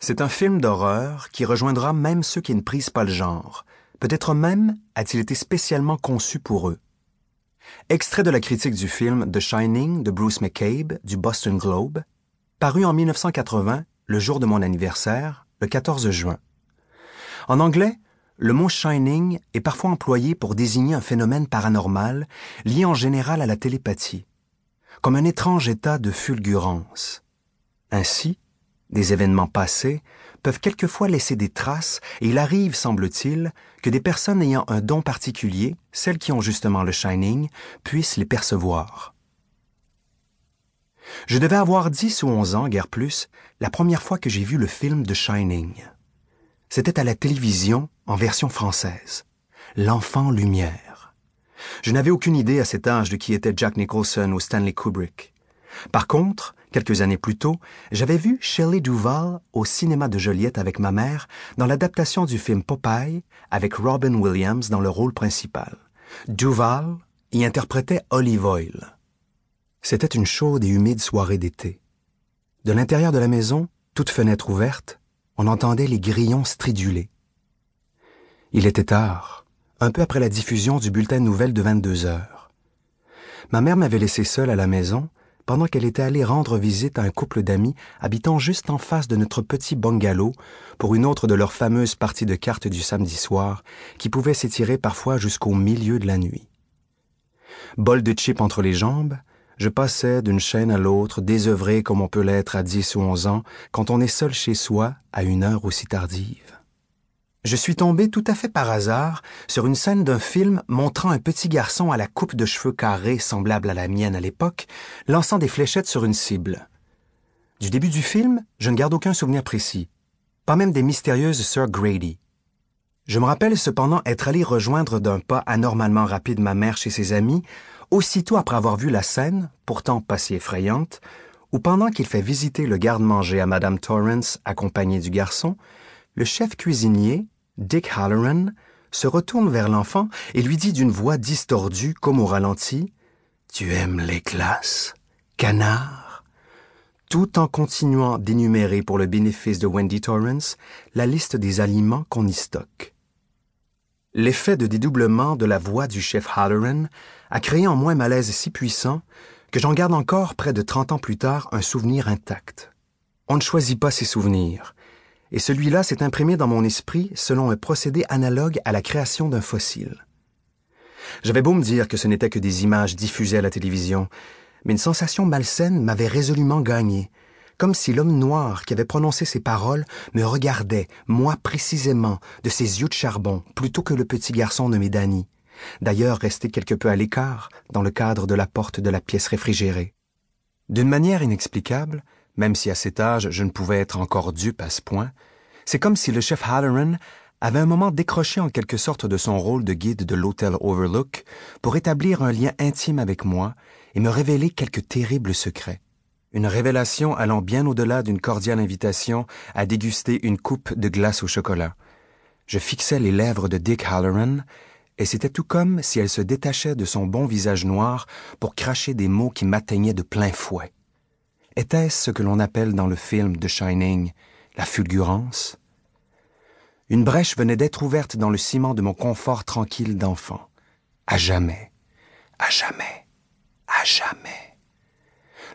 C'est un film d'horreur qui rejoindra même ceux qui ne prisent pas le genre. Peut-être même a-t-il été spécialement conçu pour eux. Extrait de la critique du film The Shining de Bruce McCabe du Boston Globe, paru en 1980, le jour de mon anniversaire, le 14 juin. En anglais, le mot shining est parfois employé pour désigner un phénomène paranormal lié en général à la télépathie, comme un étrange état de fulgurance. Ainsi, des événements passés peuvent quelquefois laisser des traces et il arrive, semble-t-il, que des personnes ayant un don particulier, celles qui ont justement le shining, puissent les percevoir. Je devais avoir dix ou onze ans, guère plus, la première fois que j'ai vu le film de Shining. C'était à la télévision en version française. L'enfant lumière. Je n'avais aucune idée à cet âge de qui était Jack Nicholson ou Stanley Kubrick. Par contre, quelques années plus tôt, j'avais vu Shelley Duvall au cinéma de Joliette avec ma mère dans l'adaptation du film Popeye avec Robin Williams dans le rôle principal. Duvall y interprétait Olive Oil. C'était une chaude et humide soirée d'été. De l'intérieur de la maison, toute fenêtre ouverte, on entendait les grillons striduler. Il était tard, un peu après la diffusion du bulletin de nouvelles de 22 heures. Ma mère m'avait laissé seule à la maison pendant qu'elle était allée rendre visite à un couple d'amis habitant juste en face de notre petit bungalow pour une autre de leurs fameuses parties de cartes du samedi soir qui pouvaient s'étirer parfois jusqu'au milieu de la nuit. Bol de chip entre les jambes, je passais d'une chaîne à l'autre, désœuvré comme on peut l'être à dix ou onze ans quand on est seul chez soi à une heure aussi tardive je suis tombé tout à fait par hasard sur une scène d'un film montrant un petit garçon à la coupe de cheveux carrés semblable à la mienne à l'époque, lançant des fléchettes sur une cible. Du début du film, je ne garde aucun souvenir précis, pas même des mystérieuses sœurs Grady. Je me rappelle cependant être allé rejoindre d'un pas anormalement rapide ma mère chez ses amis, aussitôt après avoir vu la scène, pourtant pas si effrayante, où pendant qu'il fait visiter le garde-manger à Madame Torrance accompagnée du garçon, le chef cuisinier, Dick Halloran, se retourne vers l'enfant et lui dit d'une voix distordue comme au ralenti Tu aimes les glaces, canard tout en continuant d'énumérer pour le bénéfice de Wendy Torrance la liste des aliments qu'on y stocke. L'effet de dédoublement de la voix du chef Halloran a créé en moi un malaise si puissant que j'en garde encore près de trente ans plus tard un souvenir intact. On ne choisit pas ses souvenirs, et celui-là s'est imprimé dans mon esprit selon un procédé analogue à la création d'un fossile. J'avais beau me dire que ce n'était que des images diffusées à la télévision, mais une sensation malsaine m'avait résolument gagné, comme si l'homme noir qui avait prononcé ces paroles me regardait, moi précisément, de ses yeux de charbon, plutôt que le petit garçon nommé Danny, d'ailleurs resté quelque peu à l'écart dans le cadre de la porte de la pièce réfrigérée. D'une manière inexplicable, même si à cet âge je ne pouvais être encore dupe à ce point, c'est comme si le chef Halloran avait un moment décroché en quelque sorte de son rôle de guide de l'hôtel Overlook pour établir un lien intime avec moi et me révéler quelques terribles secrets. Une révélation allant bien au-delà d'une cordiale invitation à déguster une coupe de glace au chocolat. Je fixais les lèvres de Dick Halloran, et c'était tout comme si elle se détachait de son bon visage noir pour cracher des mots qui m'atteignaient de plein fouet. Était-ce ce que l'on appelle dans le film The Shining la fulgurance? Une brèche venait d'être ouverte dans le ciment de mon confort tranquille d'enfant. À jamais, à jamais, à jamais.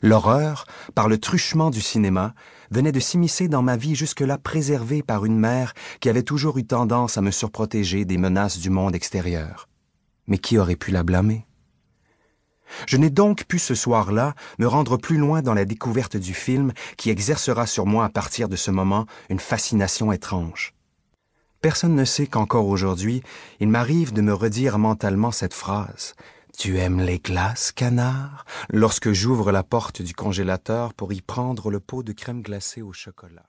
L'horreur, par le truchement du cinéma, venait de s'immiscer dans ma vie jusque-là préservée par une mère qui avait toujours eu tendance à me surprotéger des menaces du monde extérieur. Mais qui aurait pu la blâmer? Je n'ai donc pu ce soir-là me rendre plus loin dans la découverte du film qui exercera sur moi à partir de ce moment une fascination étrange. Personne ne sait qu'encore aujourd'hui, il m'arrive de me redire mentalement cette phrase. Tu aimes les glaces, canard? Lorsque j'ouvre la porte du congélateur pour y prendre le pot de crème glacée au chocolat.